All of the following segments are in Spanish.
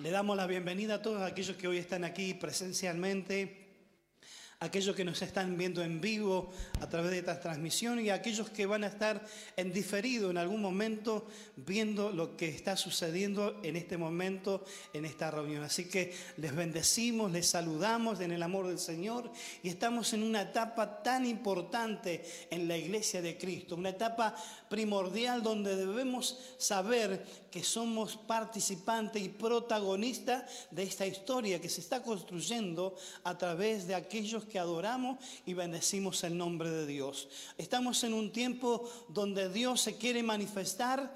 Le damos la bienvenida a todos aquellos que hoy están aquí presencialmente aquellos que nos están viendo en vivo a través de esta transmisión y aquellos que van a estar en diferido en algún momento viendo lo que está sucediendo en este momento, en esta reunión. Así que les bendecimos, les saludamos en el amor del Señor y estamos en una etapa tan importante en la iglesia de Cristo, una etapa primordial donde debemos saber que somos participantes y protagonistas de esta historia que se está construyendo a través de aquellos que adoramos y bendecimos el nombre de Dios. Estamos en un tiempo donde Dios se quiere manifestar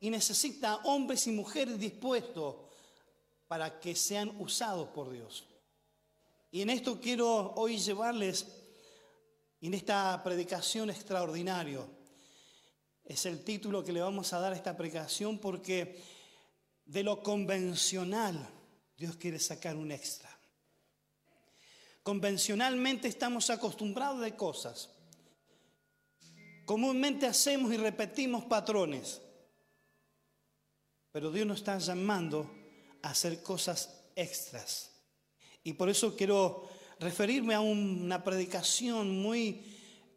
y necesita hombres y mujeres dispuestos para que sean usados por Dios. Y en esto quiero hoy llevarles, en esta predicación extraordinaria, es el título que le vamos a dar a esta predicación porque de lo convencional Dios quiere sacar un extra. Convencionalmente estamos acostumbrados de cosas. Comúnmente hacemos y repetimos patrones. Pero Dios nos está llamando a hacer cosas extras. Y por eso quiero referirme a una predicación muy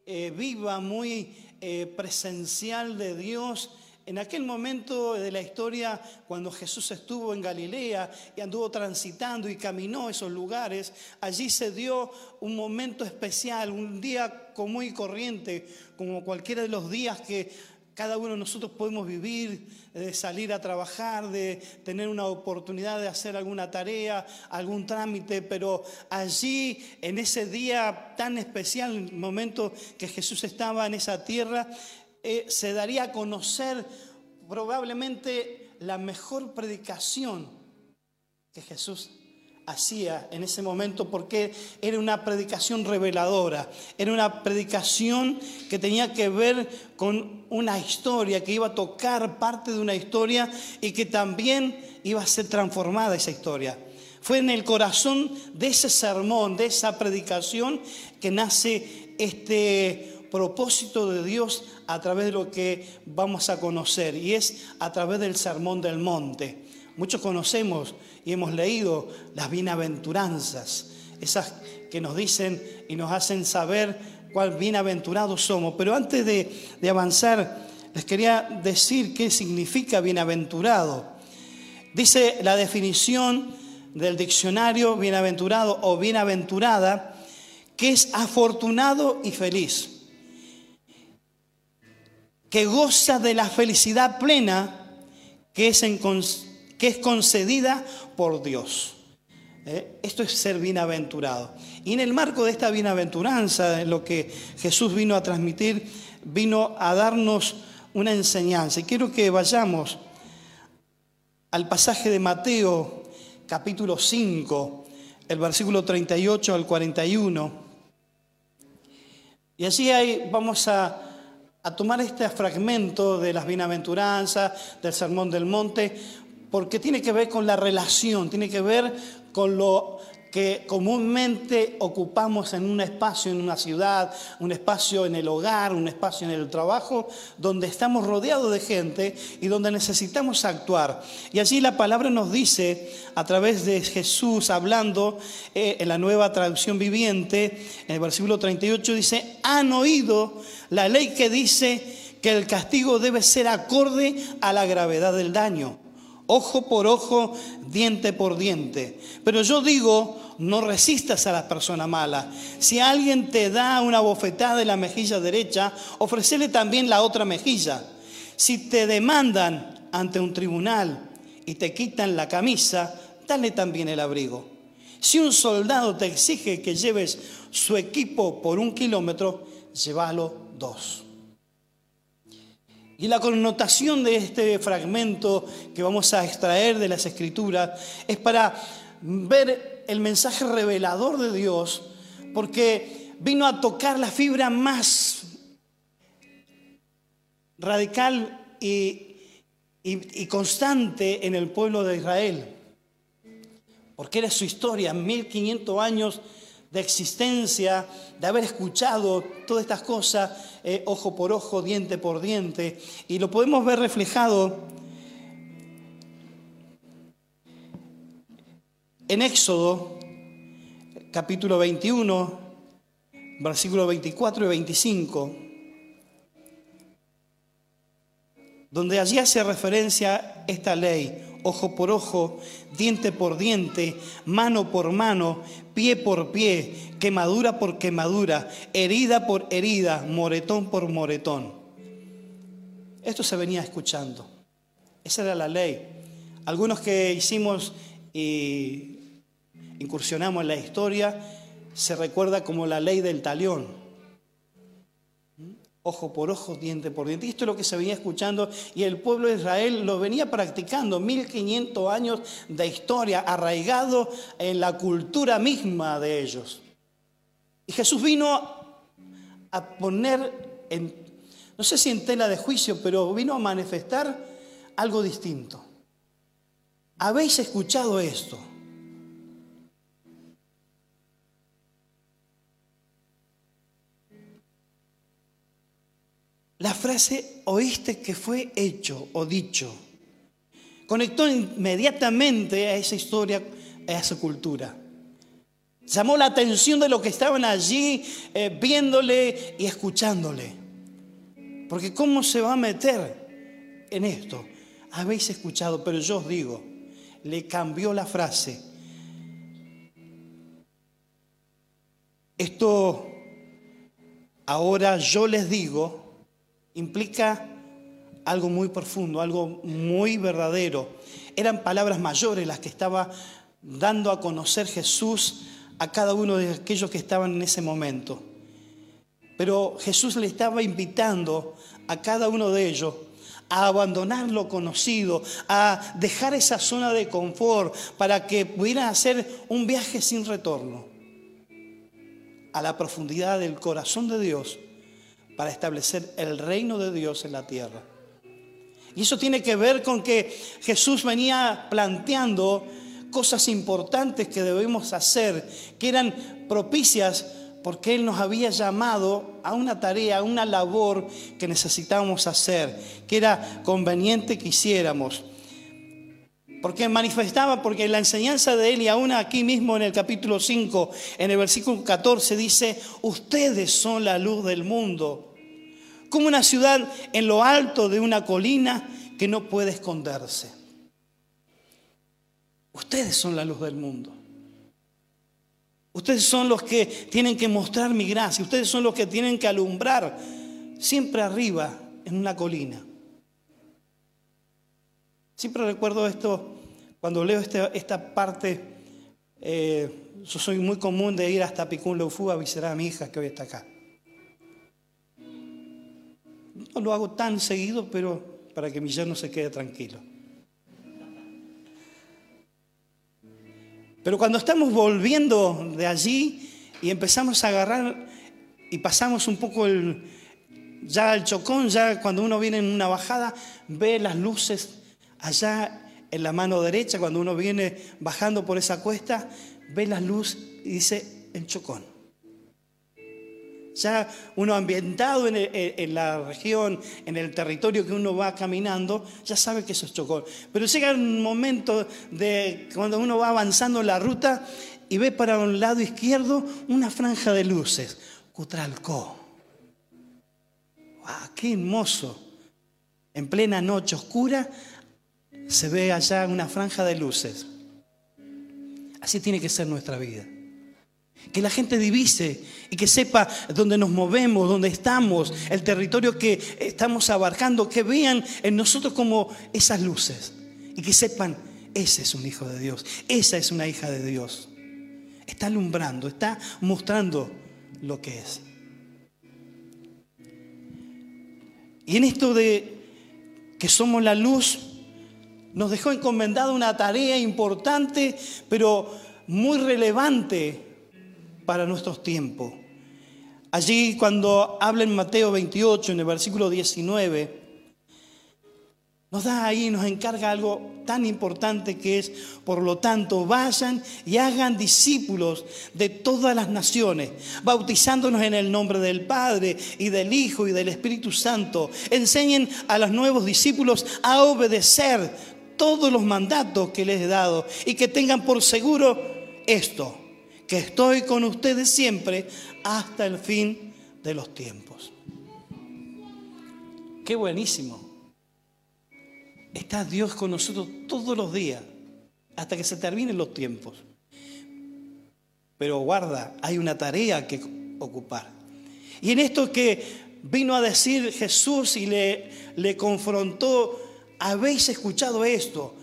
eh, viva, muy eh, presencial de Dios en aquel momento de la historia, cuando Jesús estuvo en Galilea y anduvo transitando y caminó esos lugares, allí se dio un momento especial, un día común y corriente, como cualquiera de los días que cada uno de nosotros podemos vivir, de salir a trabajar, de tener una oportunidad de hacer alguna tarea, algún trámite, pero allí, en ese día tan especial, el momento que Jesús estaba en esa tierra, eh, se daría a conocer probablemente la mejor predicación que Jesús hacía en ese momento porque era una predicación reveladora, era una predicación que tenía que ver con una historia, que iba a tocar parte de una historia y que también iba a ser transformada esa historia. Fue en el corazón de ese sermón, de esa predicación, que nace este propósito de Dios a través de lo que vamos a conocer y es a través del sermón del monte. Muchos conocemos y hemos leído las bienaventuranzas, esas que nos dicen y nos hacen saber cuál bienaventurados somos. Pero antes de, de avanzar, les quería decir qué significa bienaventurado. Dice la definición del diccionario bienaventurado o bienaventurada, que es afortunado y feliz, que goza de la felicidad plena que es que es concedida por Dios. ¿Eh? Esto es ser bienaventurado. Y en el marco de esta bienaventuranza, en lo que Jesús vino a transmitir, vino a darnos una enseñanza. Y quiero que vayamos al pasaje de Mateo, capítulo 5, el versículo 38 al 41. Y allí hay, vamos a, a tomar este fragmento de las bienaventuranzas, del sermón del monte, porque tiene que ver con la relación, tiene que ver con lo que comúnmente ocupamos en un espacio, en una ciudad, un espacio en el hogar, un espacio en el trabajo, donde estamos rodeados de gente y donde necesitamos actuar. Y allí la palabra nos dice, a través de Jesús hablando eh, en la nueva traducción viviente, en el versículo 38 dice, han oído la ley que dice que el castigo debe ser acorde a la gravedad del daño ojo por ojo, diente por diente. Pero yo digo, no resistas a la persona mala. Si alguien te da una bofetada en la mejilla derecha, ofrecele también la otra mejilla. Si te demandan ante un tribunal y te quitan la camisa, dale también el abrigo. Si un soldado te exige que lleves su equipo por un kilómetro, llévalo dos. Y la connotación de este fragmento que vamos a extraer de las escrituras es para ver el mensaje revelador de Dios, porque vino a tocar la fibra más radical y, constante en el pueblo de Israel, porque era su historia, 1500 años de existencia, de haber escuchado todas estas cosas, eh, ojo por ojo, diente por diente, y lo podemos ver reflejado En Éxodo, capítulo 21, versículos 24 y 25, donde allí hace referencia esta ley, ojo por ojo, diente por diente, mano por mano, pie por pie, quemadura por quemadura, herida por herida, moretón por moretón. Esto se venía escuchando. Esa era la ley. Algunos que hicimos y incursionamos en la historia, se recuerda como la ley del talión ojo por ojo, diente por diente. Y esto es lo que se venía escuchando y el pueblo de Israel lo venía practicando, 1500 años de historia, arraigado en la cultura misma de ellos. Y Jesús vino a poner, en, no sé si en tela de juicio, pero vino a manifestar algo distinto. ¿Habéis escuchado esto? La frase oíste que fue hecho o dicho conectó inmediatamente a esa historia, a esa cultura. Llamó la atención de los que estaban allí eh, viéndole y escuchándole. Porque ¿cómo se va a meter en esto? Habéis escuchado, pero yo os digo, le cambió la frase. Esto ahora yo les digo, implica algo muy profundo, algo muy verdadero. Eran palabras mayores las que estaba dando a conocer Jesús a cada uno de aquellos que estaban en ese momento. Pero Jesús le estaba invitando a cada uno de ellos a abandonar lo conocido, a dejar esa zona de confort para que pudieran hacer un viaje sin retorno a la profundidad del corazón de Dios para establecer el reino de Dios en la tierra. Y eso tiene que ver con que Jesús venía planteando cosas importantes que debemos hacer, que eran propicias porque Él nos había llamado a una tarea, a una labor que necesitábamos hacer, que era conveniente que hiciéramos. Porque manifestaba, porque la enseñanza de Él, y aún aquí mismo en el capítulo 5, en el versículo 14, dice, ustedes son la luz del mundo. Como una ciudad en lo alto de una colina que no puede esconderse. Ustedes son la luz del mundo. Ustedes son los que tienen que mostrar mi gracia. Ustedes son los que tienen que alumbrar siempre arriba en una colina. Siempre recuerdo esto cuando leo este, esta parte, eh, yo soy muy común de ir hasta Picún Leufú a visitar a mi hija que hoy está acá. No lo hago tan seguido, pero para que mi yerno se quede tranquilo. Pero cuando estamos volviendo de allí y empezamos a agarrar y pasamos un poco el, ya el chocón, ya cuando uno viene en una bajada, ve las luces allá en la mano derecha, cuando uno viene bajando por esa cuesta, ve la luz y dice, el chocón. Ya uno ambientado en, la región, en el territorio que uno va caminando, ya sabe que eso es chocón. Pero llega un momento de cuando uno va avanzando en la ruta y ve para un lado izquierdo una franja de luces. Cutralcó. ¡Qué hermoso! En plena noche oscura, se ve allá una franja de luces. Así tiene que ser nuestra vida. Que la gente divise y que sepa dónde nos movemos, dónde estamos, el territorio que estamos abarcando, que vean en nosotros como esas luces y que sepan, ese es un hijo de Dios, esa es una hija de Dios. Está alumbrando, está mostrando lo que es. Y en esto de que somos la luz, nos dejó encomendada una tarea importante, pero muy relevante para nuestros tiempos. Allí cuando habla en Mateo 28, en el versículo 19, nos da ahí, nos encarga algo tan importante que es, por lo tanto, vayan y hagan discípulos de todas las naciones, bautizándonos en el nombre del Padre y del Hijo y del Espíritu Santo. Enseñen a los nuevos discípulos a obedecer todos los mandatos que les he dado y que tengan por seguro esto, que estoy con ustedes siempre hasta el fin de los tiempos. Qué buenísimo. Está Dios con nosotros todos los días hasta que se terminen los tiempos. Pero guarda, hay una tarea que ocupar. Y en esto que vino a decir Jesús y le, le confrontó, habéis escuchado esto.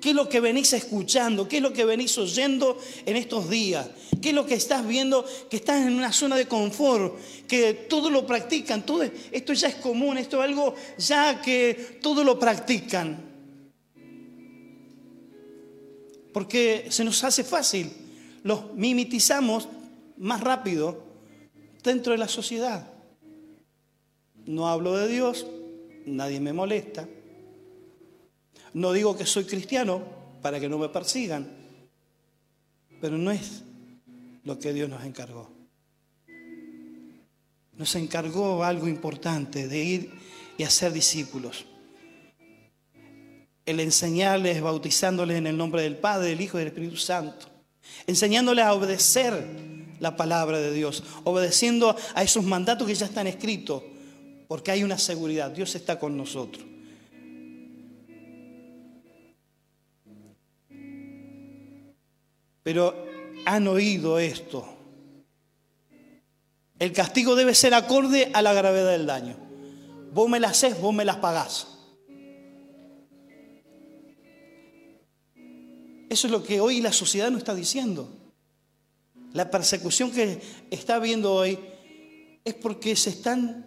¿Qué es lo que venís escuchando? ¿Qué es lo que venís oyendo en estos días? ¿Qué es lo que estás viendo? Que estás en una zona de confort, que todo lo practican, todo esto ya es común, esto es algo ya que todo lo practican. Porque se nos hace fácil, los mimetizamos más rápido dentro de la sociedad. No hablo de Dios, nadie me molesta. No digo que soy cristiano para que no me persigan, pero no es lo que Dios nos encargó. Nos encargó algo importante de ir y hacer discípulos. El enseñarles, bautizándoles en el nombre del Padre, del Hijo y del Espíritu Santo. Enseñándoles a obedecer la palabra de Dios, obedeciendo a esos mandatos que ya están escritos, porque hay una seguridad, Dios está con nosotros. Pero han oído esto. El castigo debe ser acorde a la gravedad del daño. Vos me las haces, vos me las pagás. Eso es lo que hoy la sociedad nos está diciendo. La persecución que está viendo hoy es porque se están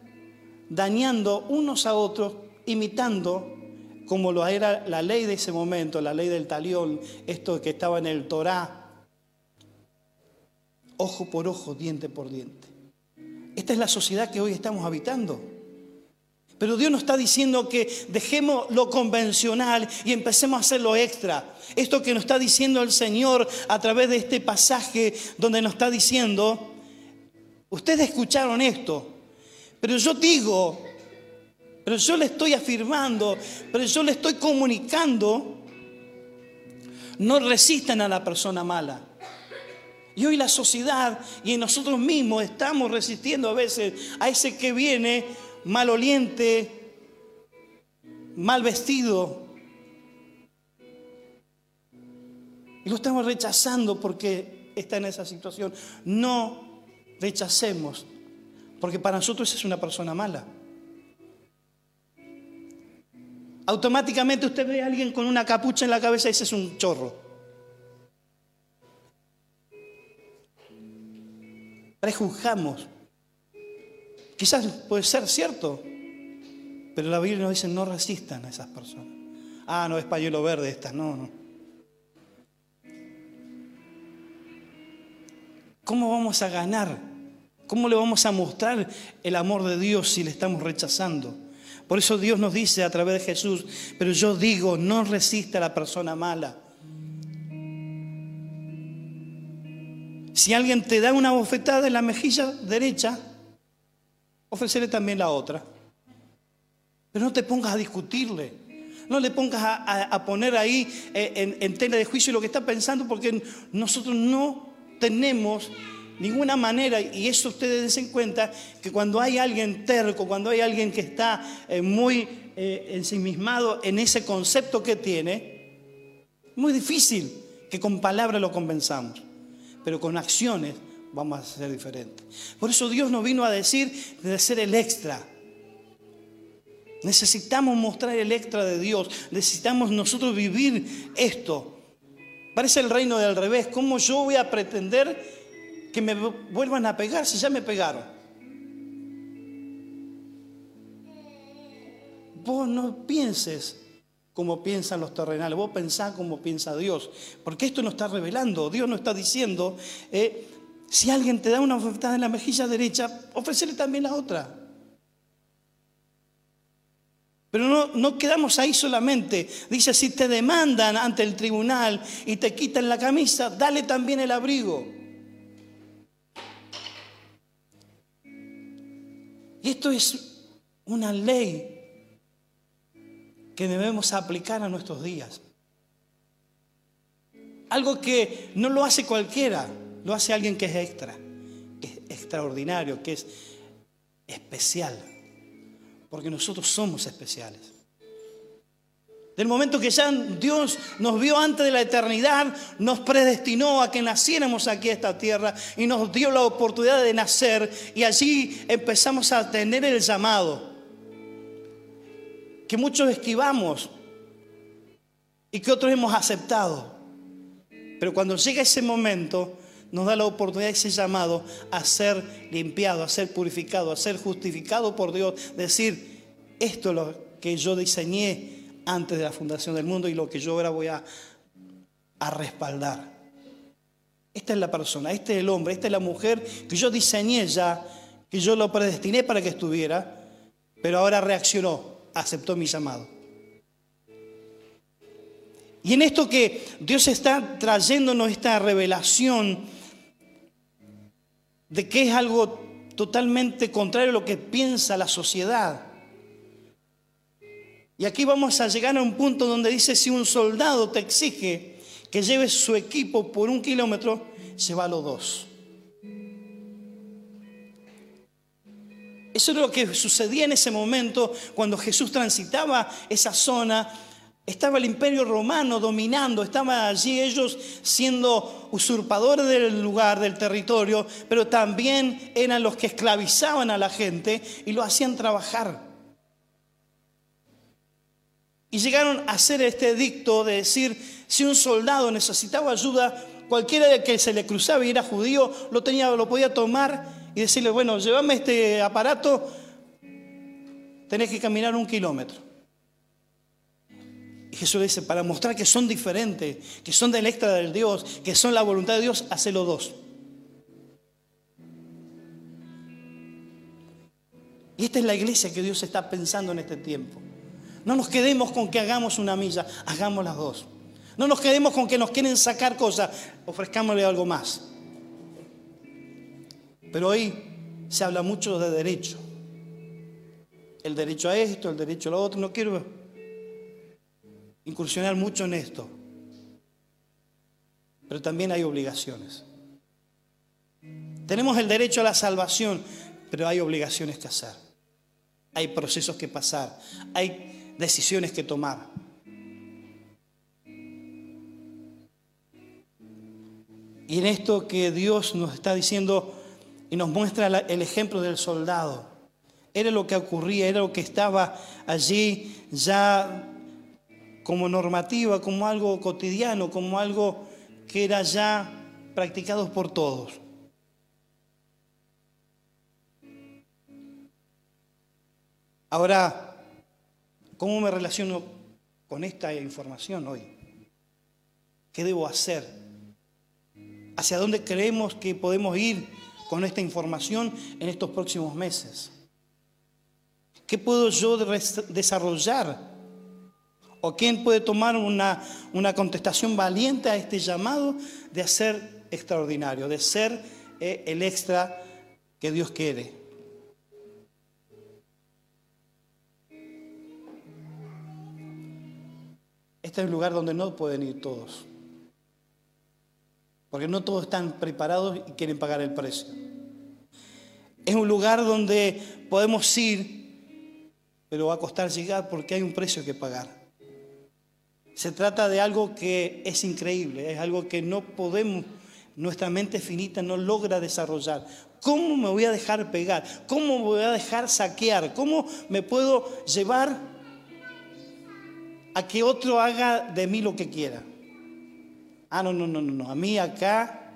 dañando unos a otros, imitando como lo era la ley de ese momento, la ley del talión, esto que estaba en el Torá, ojo por ojo, diente por diente. Esta es la sociedad que hoy estamos habitando. Pero Dios nos está diciendo que dejemos lo convencional y empecemos a hacer lo extra. Esto que nos está diciendo el Señor a través de este pasaje donde nos está diciendo, ustedes escucharon esto, pero yo digo, pero yo le estoy afirmando, pero yo le estoy comunicando, no resistan a la persona mala. Y hoy la sociedad y nosotros mismos estamos resistiendo a veces a ese que viene maloliente, mal vestido. Y lo estamos rechazando porque está en esa situación. No rechacemos, porque para nosotros es una persona mala. Automáticamente usted ve a alguien con una capucha en la cabeza y ese es un chorro. Prejuzgamos Quizás puede ser cierto, pero la Biblia nos dice no resistan a esas personas. Ah, no es pañuelo verde esta, no, no. ¿Cómo vamos a ganar? ¿Cómo le vamos a mostrar el amor de Dios si le estamos rechazando? Por eso Dios nos dice a través de Jesús, pero yo digo, no resista a la persona mala. Si alguien te da una bofetada en la mejilla derecha, ofrecerle también la otra. Pero no te pongas a discutirle. No le pongas a, poner ahí eh, en, tela de juicio lo que está pensando, porque nosotros no tenemos ninguna manera, y eso ustedes dense en cuenta, que cuando hay alguien terco, cuando hay alguien que está eh, muy eh, ensimismado en ese concepto que tiene, muy difícil que con palabras lo convenzamos, pero con acciones vamos a ser diferentes. Por eso Dios nos vino a decir de ser el extra. Necesitamos mostrar el extra de Dios. Necesitamos nosotros vivir esto. Parece el reino del revés. ¿Cómo yo voy a pretender que me vuelvan a pegar si ya me pegaron? Vos no pienses como piensan los terrenales, vos pensás como piensa Dios, porque esto nos está revelando, Dios nos está diciendo, eh, si alguien te da una oferta en la mejilla derecha, ofrécele también la otra. Pero no, no, quedamos ahí solamente. Dice, si te demandan ante el tribunal y te quitan la camisa, dale también el abrigo. Y esto es una ley que debemos aplicar a nuestros días. Algo que no lo hace cualquiera, lo hace alguien que es extra, que es extraordinario, que es especial. Porque nosotros somos especiales. Del momento que ya Dios nos vio antes de la eternidad, nos predestinó a que naciéramos aquí a esta tierra y nos dio la oportunidad de nacer y allí empezamos a tener el llamado que muchos esquivamos y que otros hemos aceptado. Pero cuando llega ese momento, nos da la oportunidad, ese llamado, a ser limpiado, a ser purificado, a ser justificado por Dios. Decir, esto es lo que yo diseñé antes de la fundación del mundo y lo que yo ahora voy a, a respaldar. Esta es la persona, este es el hombre, esta es la mujer que yo diseñé ya, que yo lo predestiné para que estuviera, pero ahora reaccionó, aceptó mi llamado. Y en esto que Dios está trayéndonos esta revelación de que es algo totalmente contrario a lo que piensa la sociedad. Y aquí vamos a llegar a un punto donde dice, si un soldado te exige que lleves su equipo por un kilómetro, llévalo dos. Eso es lo que sucedía en ese momento cuando Jesús transitaba esa zona. Estaba el imperio romano dominando, estaban allí ellos siendo usurpadores del lugar, del territorio, pero también eran los que esclavizaban a la gente y lo hacían trabajar. Y llegaron a hacer este edicto de decir, si un soldado necesitaba ayuda, cualquiera que se le cruzaba y era judío, lo, tenía, lo podía tomar y decirle, bueno, llévame este aparato, tenés que caminar un kilómetro. Y Jesús le dice, para mostrar que son diferentes, que son del extra del Dios, que son la voluntad de Dios, hacelo dos. Y esta es la iglesia que Dios está pensando en este tiempo. No nos quedemos con que hagamos una milla, hagamos las dos. No nos quedemos con que nos quieren sacar cosas, ofrezcámosle algo más. Pero hoy se habla mucho de derecho. El derecho a esto, el derecho a lo otro. No quiero incursionar mucho en esto. Pero también hay obligaciones. Tenemos el derecho a la salvación, pero hay obligaciones que hacer. Hay procesos que pasar. Hay decisiones que tomar. Y en esto que Dios nos está diciendo y nos muestra el ejemplo del soldado, era lo que ocurría, era lo que estaba allí ya como normativa, como algo cotidiano, como algo que era ya practicado por todos. Ahora, ¿Cómo me relaciono con esta información hoy? ¿Qué debo hacer? ¿Hacia dónde creemos que podemos ir con esta información en estos próximos meses? ¿Qué puedo yo desarrollar? ¿O quién puede tomar una, una contestación valiente a este llamado de hacer extraordinario, de ser eh, el extra que Dios quiere? Este es un lugar donde no pueden ir todos. Porque no todos están preparados y quieren pagar el precio. Es un lugar donde podemos ir, pero va a costar llegar porque hay un precio que pagar. Se trata de algo que es increíble, es algo que no podemos, nuestra mente finita no logra desarrollar. ¿Cómo me voy a dejar pegar? ¿Cómo me voy a dejar saquear? ¿Cómo me puedo llevar a que otro haga de mí lo que quiera. Ah, no, no, no, no, no. A mí acá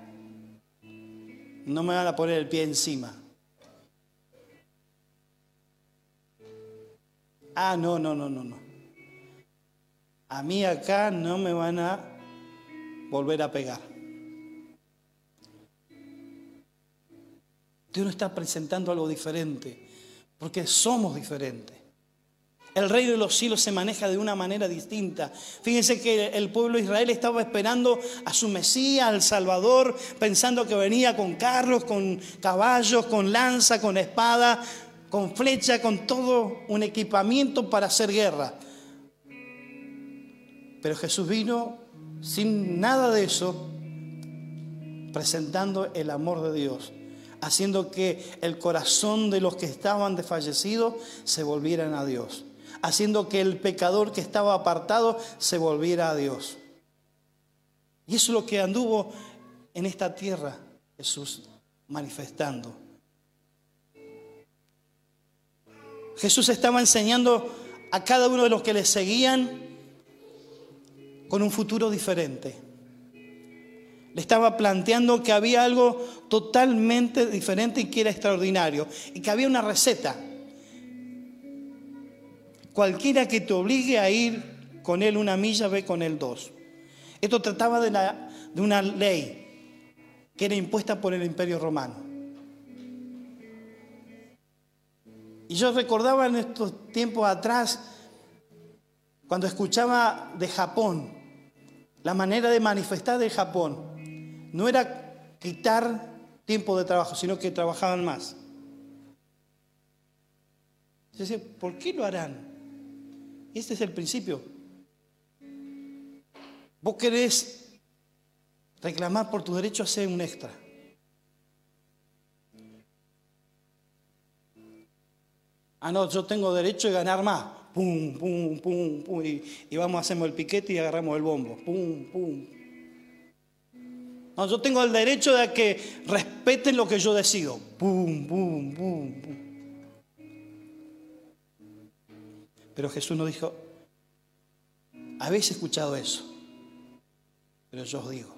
no me van a poner el pie encima. Ah, no, no, no, no, no. A mí acá no me van a volver a pegar. Dios nos está presentando algo diferente, porque somos diferentes. El reino de los cielos se maneja de una manera distinta. Fíjense que el pueblo de Israel estaba esperando a su Mesías, al Salvador, pensando que venía con carros, con caballos, con lanza, con espada, con flecha, con todo un equipamiento para hacer guerra. Pero Jesús vino sin nada de eso, presentando el amor de Dios, haciendo que el corazón de los que estaban desfallecidos se volvieran a Dios, haciendo que el pecador que estaba apartado se volviera a Dios. Y eso es lo que anduvo en esta tierra Jesús manifestando. Jesús estaba enseñando a cada uno de los que le seguían con un futuro diferente. Le estaba planteando que había algo totalmente diferente y que era extraordinario. Y que había una receta. Cualquiera que te obligue a ir con él una milla, ve con él dos. Esto trataba de, una ley que era impuesta por el imperio romano. Y yo recordaba en estos tiempos atrás, cuando escuchaba de Japón, la manera de manifestar de Japón, no era quitar tiempo de trabajo, sino que trabajaban más. Yo ¿por qué lo harán? Este es el principio. Vos querés reclamar por tu derecho a ser un extra. Ah, no, yo tengo derecho a ganar más. Pum, pum, pum, pum. Y, vamos, hacemos el piquete y agarramos el bombo. Pum, pum. No, yo tengo el derecho de que respeten lo que yo decido. Pum, pum, pum, pum. Pero Jesús nos dijo, habéis escuchado eso, pero yo os digo,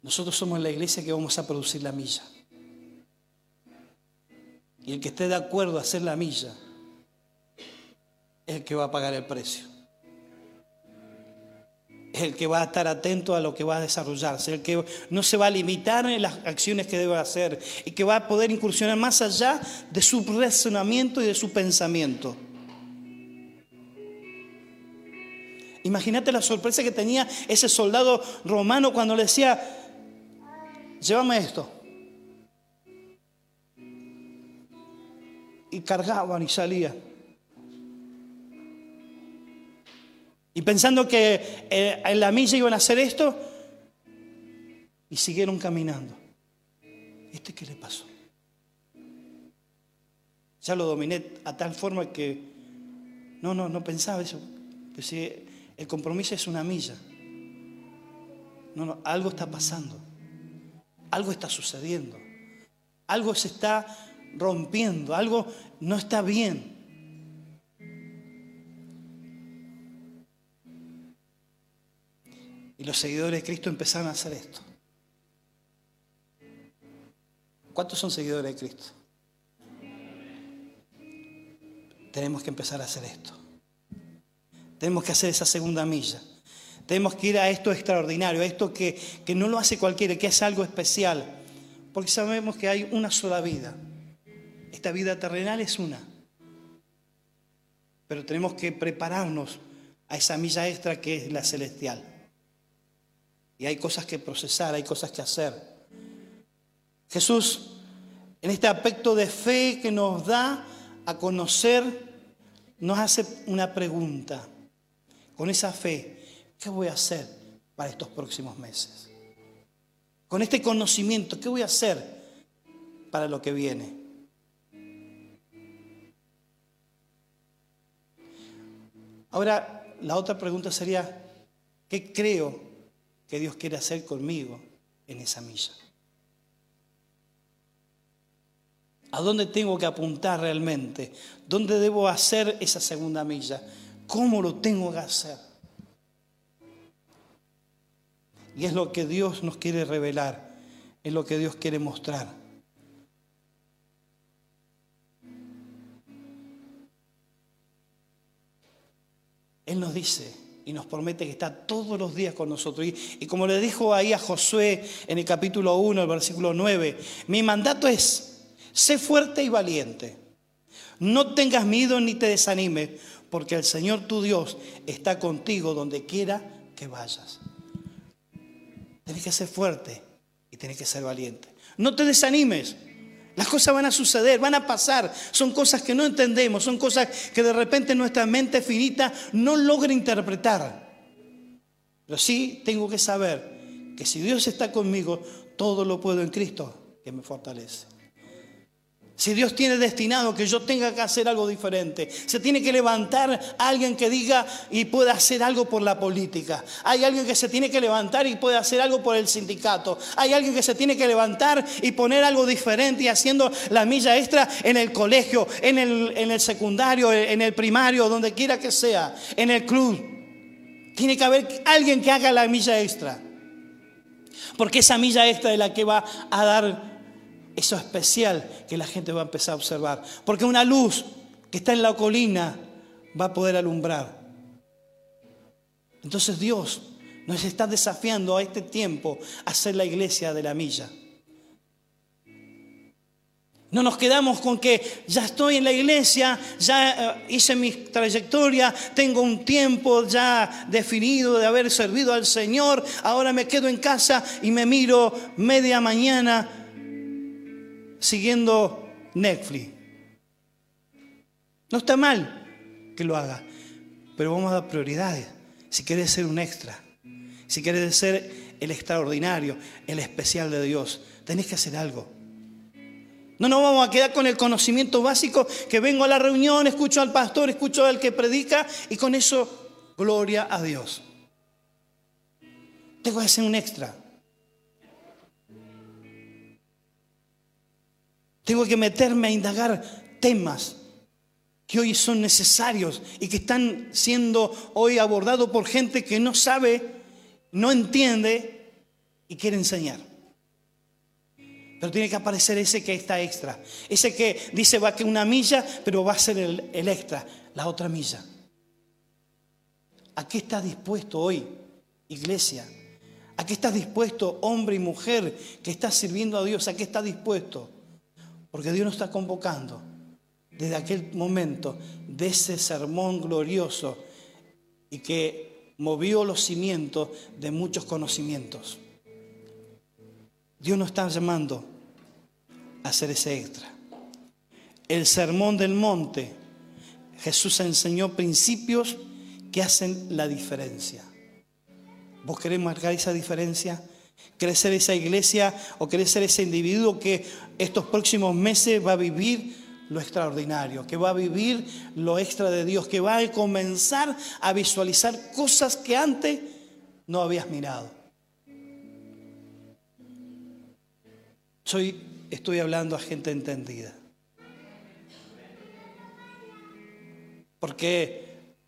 Nosotros somos la iglesia que vamos a producir la milla. Y el que esté de acuerdo a hacer la milla es el que va a pagar el precio. El que va a estar atento a lo que va a desarrollarse, el que no se va a limitar en las acciones que debe hacer y que va a poder incursionar más allá de su razonamiento y de su pensamiento. Imagínate la sorpresa que tenía ese soldado romano cuando le decía, llévame esto. Y cargaban y salían. Y pensando que eh, en la milla iban a hacer esto, y siguieron caminando. ¿Este qué le pasó? Ya lo dominé a tal forma que no, no, no pensaba eso. Si el compromiso es una milla. No, no, algo está pasando algo está sucediendo, algo se está rompiendo, algo no está bien. Los seguidores de Cristo empezaron a hacer esto. ¿Cuántos son seguidores de Cristo? Tenemos que empezar a hacer esto. Tenemos que hacer esa segunda milla. Tenemos que ir a esto extraordinario, a esto que, que no lo hace cualquiera, que es algo especial. Porque sabemos que hay una sola vida. Esta vida terrenal es una. Pero tenemos que prepararnos a esa milla extra que es la celestial. Y hay cosas que procesar, hay cosas que hacer. Jesús, en este aspecto de fe que nos da a conocer, nos hace una pregunta. Con esa fe, ¿Qué voy a hacer para estos próximos meses? Con este conocimiento, ¿qué voy a hacer para lo que viene? Ahora, la otra pregunta sería, ¿qué creo que Dios quiere hacer conmigo en esa milla? ¿A dónde tengo que apuntar realmente? ¿Dónde debo hacer esa segunda milla? ¿Cómo lo tengo que hacer? Y es lo que Dios nos quiere revelar, es lo que Dios quiere mostrar. Él nos dice y nos promete que está todos los días con nosotros. Y, como le dijo ahí a Josué en el capítulo 1, el versículo 9, mi mandato es, sé fuerte y valiente. No tengas miedo ni te desanimes, porque el Señor tu Dios está contigo donde quiera que vayas. Tienes que ser fuerte y tienes que ser valiente. No te desanimes. Las cosas van a suceder, van a pasar. Son cosas que no entendemos, son cosas que de repente nuestra mente finita no logra interpretar. Pero sí tengo que saber que si Dios está conmigo, todo lo puedo en Cristo que me fortalece. Si Dios tiene destinado que yo tenga que hacer algo diferente, se tiene que levantar alguien que diga y pueda hacer algo por la política. Hay alguien que se tiene que levantar y puede hacer algo por el sindicato. Hay alguien que se tiene que levantar y poner algo diferente y haciendo la milla extra en el colegio, en el, en el secundario, en el primario, donde quiera que sea, en el club. Tiene que haber alguien que haga la milla extra. Porque esa milla extra es la que va a dar eso especial que la gente va a empezar a observar. Porque una luz que está en la colina va a poder alumbrar. Entonces Dios nos está desafiando a este tiempo a ser la iglesia de la milla. No nos quedamos con que ya estoy en la iglesia, ya eh, hice mi trayectoria, tengo un tiempo ya definido de haber servido al Señor, ahora me quedo en casa y me miro media mañana siguiendo Netflix. No está mal que lo haga, pero vamos a dar prioridades. Si quieres ser un extra, si quieres ser el extraordinario, el especial de Dios, tenés que hacer algo. No nos vamos a quedar con el conocimiento básico que vengo a la reunión, escucho al pastor, escucho al que predica y con eso, gloria a Dios. Tengo que hacer un extra. Tengo que meterme a indagar temas que hoy son necesarios y que están siendo hoy abordados por gente que no sabe, no entiende y quiere enseñar. Pero tiene que aparecer ese que está extra. Ese que dice va que una milla, pero va a ser el, el extra, la otra milla. ¿A qué estás dispuesto hoy, iglesia? ¿A qué estás dispuesto, hombre y mujer, que estás sirviendo a Dios? ¿A qué estás dispuesto? Porque Dios nos está convocando desde aquel momento de ese sermón glorioso y que movió los cimientos de muchos conocimientos. Dios nos está llamando a hacer ese extra. El sermón del monte, Jesús enseñó principios que hacen la diferencia. ¿Vos querés marcar esa diferencia? ¿Querés ser esa iglesia o querés ser ese individuo que estos próximos meses va a vivir lo extraordinario, que va a vivir lo extra de Dios, que va a comenzar a visualizar cosas que antes no habías mirado? Soy, estoy hablando a gente entendida. Porque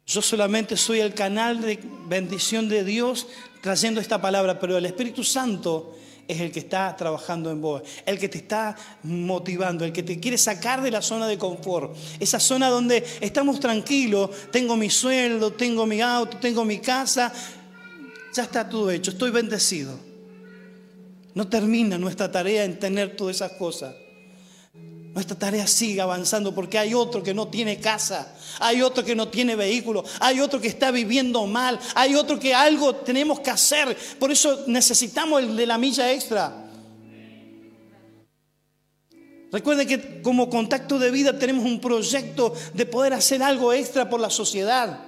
yo solamente soy el canal de bendición de Dios trayendo esta palabra, pero el Espíritu Santo es el que está trabajando en vos, el que te está motivando, el que te quiere sacar de la zona de confort, esa zona donde estamos tranquilos, tengo mi sueldo, tengo mi auto, tengo mi casa, ya está todo hecho, estoy bendecido. No termina nuestra tarea en tener todas esas cosas. Nuestra tarea sigue avanzando porque hay otro que no tiene casa, hay otro que no tiene vehículo, hay otro que está viviendo mal, hay otro que algo tenemos que hacer. Por eso necesitamos el de la milla extra. Recuerden que como contacto de vida tenemos un proyecto de poder hacer algo extra por la sociedad.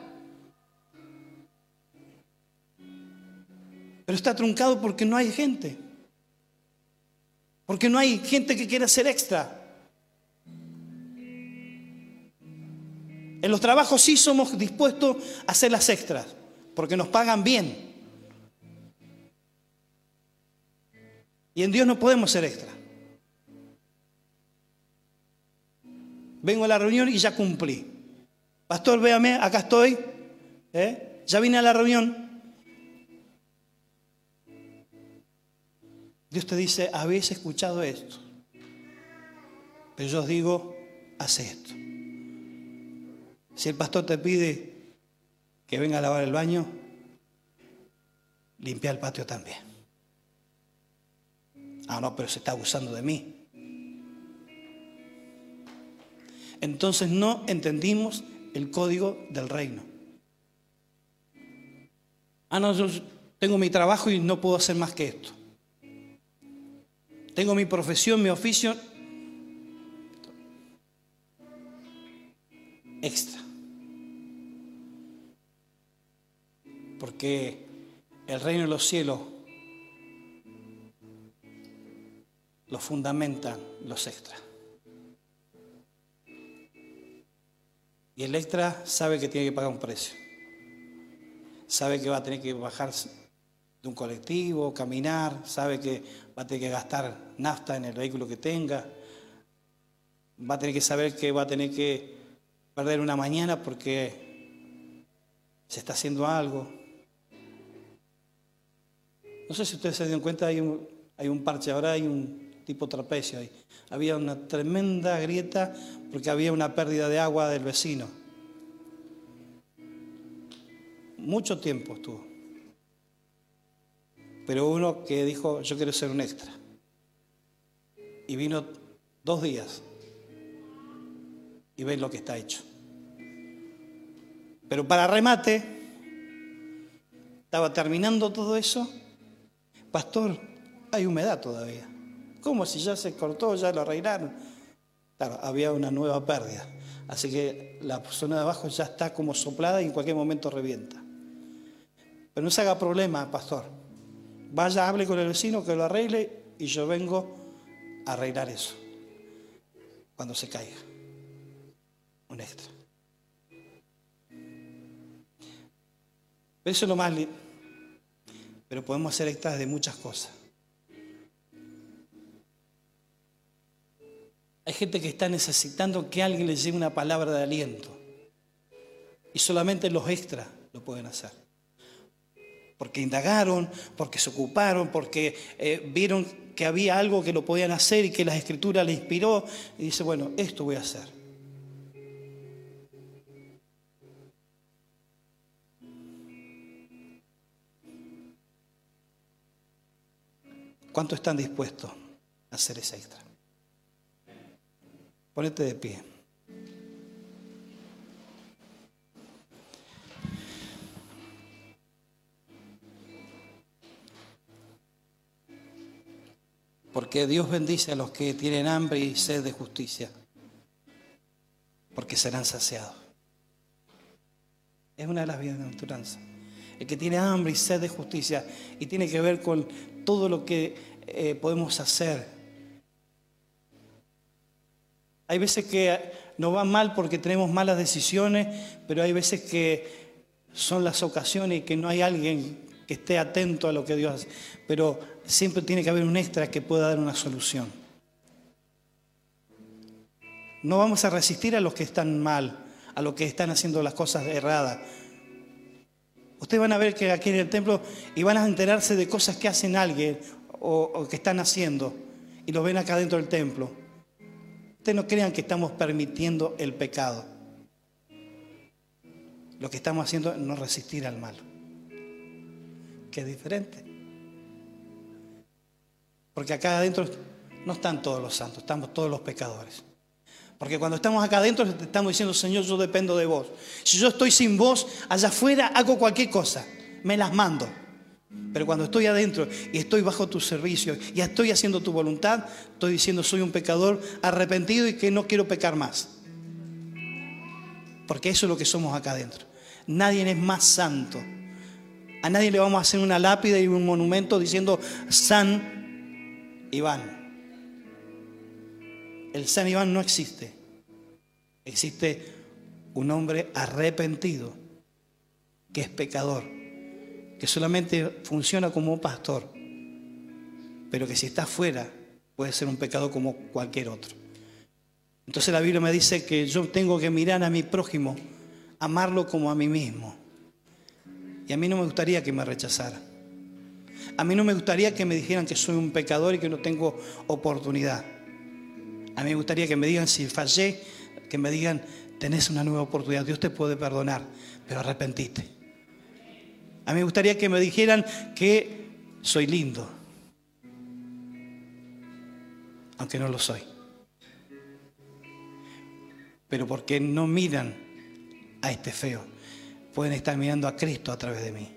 Pero está truncado porque no hay gente. Porque no hay gente que quiera hacer extra. En los trabajos sí somos dispuestos a hacer las extras, porque nos pagan bien. Y en Dios no podemos ser extra. Vengo a la reunión y ya cumplí. Pastor, véame, acá estoy. ¿eh? Ya vine a la reunión. Dios te dice, habéis escuchado esto. Pero yo os digo, haz esto. Si el pastor te pide que venga a lavar el baño, limpia el patio también. Ah, no, pero se está abusando de mí. Entonces no entendimos el código del reino. Ah, no, yo tengo mi trabajo y no puedo hacer más que esto. Tengo mi profesión, mi oficio extra. Porque el reino de los cielos lo fundamentan los extras. Y el extra sabe que tiene que pagar un precio. Sabe que va a tener que bajar de un colectivo, caminar, sabe que va a tener que gastar nafta en el vehículo que tenga, va a tener que saber que va a tener que perder una mañana porque se está haciendo algo. No sé si ustedes se dieron cuenta, hay un, parche, ahora hay un tipo trapecio ahí. Había una tremenda grieta porque había una pérdida de agua del vecino. Mucho tiempo estuvo. Pero uno que dijo, yo quiero ser un extra. Y vino dos días. Y ven lo que está hecho. Pero para remate, estaba terminando todo eso. Pastor, hay humedad todavía. ¿Cómo si ya se cortó, ya lo arreglaron? Claro, había una nueva pérdida. Así que la zona de abajo ya está como soplada y en cualquier momento revienta. Pero no se haga problema, pastor. Vaya, hable con el vecino que lo arregle y yo vengo a arreglar eso. Cuando se caiga. Un extra. Eso es lo más lindo. Pero podemos hacer extras de muchas cosas. Hay gente que está necesitando que alguien le lleve una palabra de aliento. Y solamente los extras lo pueden hacer. Porque indagaron, porque se ocuparon, porque eh, vieron que había algo que lo podían hacer y que la escritura le inspiró. Y dice, bueno, esto voy a hacer. ¿Cuánto están dispuestos a hacer ese extra? Ponete de pie. Porque Dios bendice a los que tienen hambre y sed de justicia, porque serán saciados. Es una de las bienaventuranzas. El que tiene hambre y sed de justicia y tiene que ver con todo lo que eh, podemos hacer hay veces que nos va mal porque tenemos malas decisiones, pero hay veces que son las ocasiones y que no hay alguien que esté atento a lo que Dios hace. Pero siempre tiene que haber un extra que pueda dar una solución. No vamos a resistir a los que están mal, a los que están haciendo las cosas erradas. Ustedes van a ver que aquí en el templo y van a enterarse de cosas que hacen alguien o, que están haciendo y lo ven acá dentro del templo. Ustedes no crean que estamos permitiendo el pecado. Lo que estamos haciendo es no resistir al mal. Que es diferente. Porque acá adentro no están todos los santos, estamos todos los pecadores. Porque cuando estamos acá adentro estamos diciendo, Señor, yo dependo de vos. Si yo estoy sin vos, allá afuera hago cualquier cosa, me las mando. Pero cuando estoy adentro y estoy bajo tu servicio y estoy haciendo tu voluntad, estoy diciendo soy un pecador arrepentido y que no quiero pecar más. Porque eso es lo que somos acá adentro. Nadie es más santo. A nadie le vamos a hacer una lápida y un monumento diciendo San Iván. El San Iván no existe. Existe un hombre arrepentido que es pecador que solamente funciona como pastor, pero que si está fuera puede ser un pecado como cualquier otro. Entonces la Biblia me dice que yo tengo que mirar a mi prójimo, amarlo como a mí mismo. Y a mí no me gustaría que me rechazaran. A mí no me gustaría que me dijeran que soy un pecador y que no tengo oportunidad. A mí me gustaría que me digan si fallé, que me digan, tenés una nueva oportunidad, Dios te puede perdonar, pero arrepentiste. A mí me gustaría que me dijeran que soy lindo, aunque no lo soy. Pero porque no miran a este feo, pueden estar mirando a Cristo a través de mí.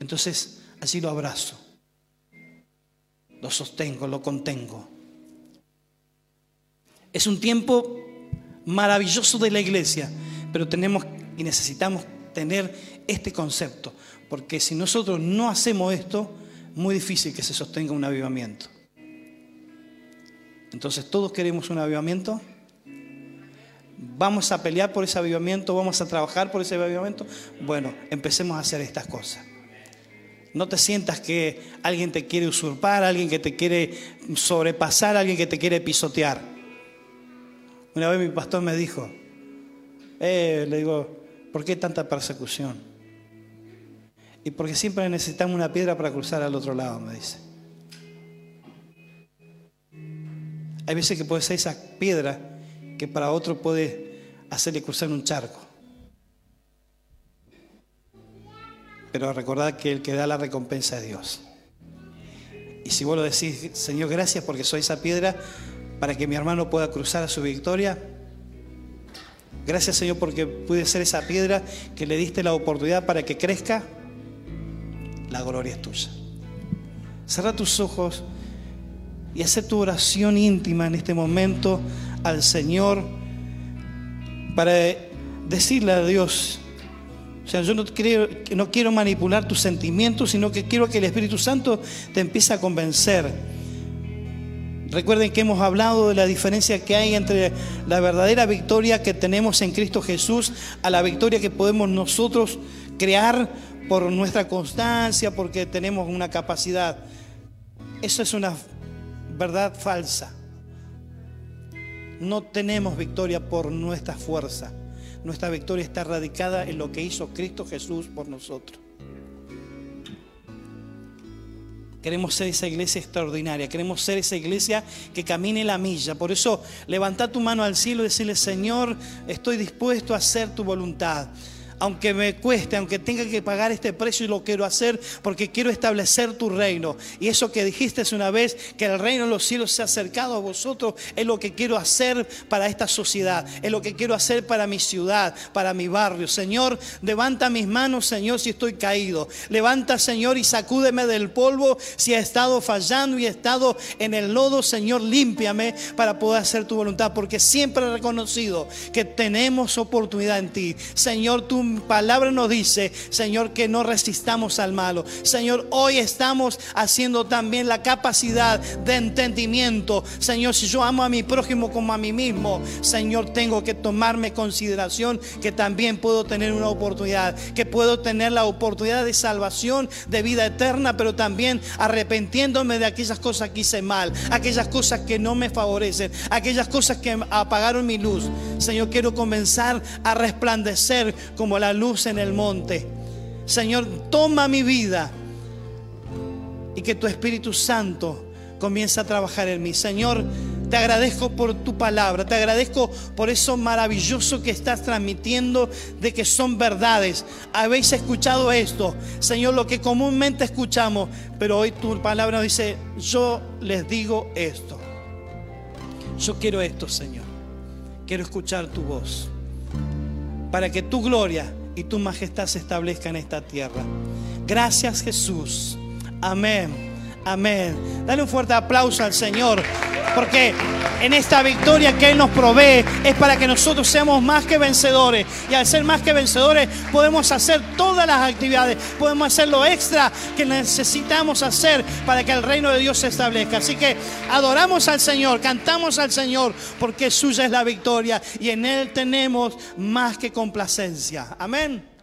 Entonces, así lo abrazo, lo sostengo, lo contengo. Es un tiempo maravilloso de la iglesia, pero tenemos y necesitamos tener este concepto, porque si nosotros no hacemos esto, muy difícil que se sostenga un avivamiento. Entonces, ¿todos queremos un avivamiento? ¿Vamos a pelear por ese avivamiento? ¿Vamos a trabajar por ese avivamiento? Bueno, empecemos a hacer estas cosas. No te sientas que alguien te quiere usurpar, alguien que te quiere sobrepasar, alguien que te quiere pisotear. Una vez mi pastor me dijo, eh, le digo, ¿por qué tanta persecución? Y porque siempre necesitamos una piedra para cruzar al otro lado, me dice. Hay veces que puede ser esa piedra que para otro puede hacerle cruzar un charco. Pero recordad que el que da la recompensa es Dios. Y si vos lo decís, Señor, gracias porque soy esa piedra para que mi hermano pueda cruzar a su victoria. Gracias, Señor, porque pude ser esa piedra que le diste la oportunidad para que crezca. La gloria es tuya. Cerra tus ojos y hacer tu oración íntima en este momento al Señor para decirle a Dios, o sea, yo no, no quiero manipular tus sentimientos, sino que quiero que el Espíritu Santo te empiece a convencer. Recuerden que hemos hablado de la diferencia que hay entre la verdadera victoria que tenemos en Cristo Jesús a la victoria que podemos nosotros crear por nuestra constancia, porque tenemos una capacidad. Eso es una verdad falsa. No tenemos victoria por nuestra fuerza. Nuestra victoria está radicada en lo que hizo Cristo Jesús por nosotros. Queremos ser esa iglesia extraordinaria, queremos ser esa iglesia que camine la milla. Por eso levanta tu mano al cielo y decirle, Señor, estoy dispuesto a hacer tu voluntad aunque me cueste, aunque tenga que pagar este precio y lo quiero hacer porque quiero establecer tu reino. Y eso que dijiste una vez, que el reino de los cielos se ha acercado a vosotros, es lo que quiero hacer para esta sociedad, es lo que quiero hacer para mi ciudad, para mi barrio. Señor, levanta mis manos, Señor, si estoy caído. Levanta, Señor, y sacúdeme del polvo si he estado fallando y he estado en el lodo, Señor, límpiame para poder hacer tu voluntad, porque siempre he reconocido que tenemos oportunidad en ti. Señor, tú palabra nos dice, Señor, que no resistamos al malo. Señor, hoy estamos haciendo también la capacidad de entendimiento. Señor, si yo amo a mi prójimo como a mí mismo, Señor, tengo que tomarme consideración que también puedo tener una oportunidad, que puedo tener la oportunidad de salvación, de vida eterna, pero también arrepentiéndome de aquellas cosas que hice mal, aquellas cosas que no me favorecen, aquellas cosas que apagaron mi luz. Señor, quiero comenzar a resplandecer la luz en el monte. Señor, toma mi vida y que tu Espíritu Santo comience a trabajar en mí. Señor, te agradezco por tu palabra, te agradezco por eso maravilloso que estás transmitiendo de que son verdades. Habéis escuchado esto, Señor, lo que comúnmente escuchamos, pero hoy tu palabra dice, yo les digo esto. Yo quiero esto, Señor. Quiero escuchar tu voz para que tu gloria y tu majestad se establezca en esta tierra. Gracias Jesús. Amén. Amén. Dale un fuerte aplauso al Señor, porque en esta victoria que Él nos provee es para que nosotros seamos más que vencedores. Y al ser más que vencedores podemos hacer todas las actividades, podemos hacer lo extra que necesitamos hacer para que el reino de Dios se establezca. Así que adoramos al Señor, cantamos al Señor, porque suya es la victoria y en Él tenemos más que complacencia. Amén.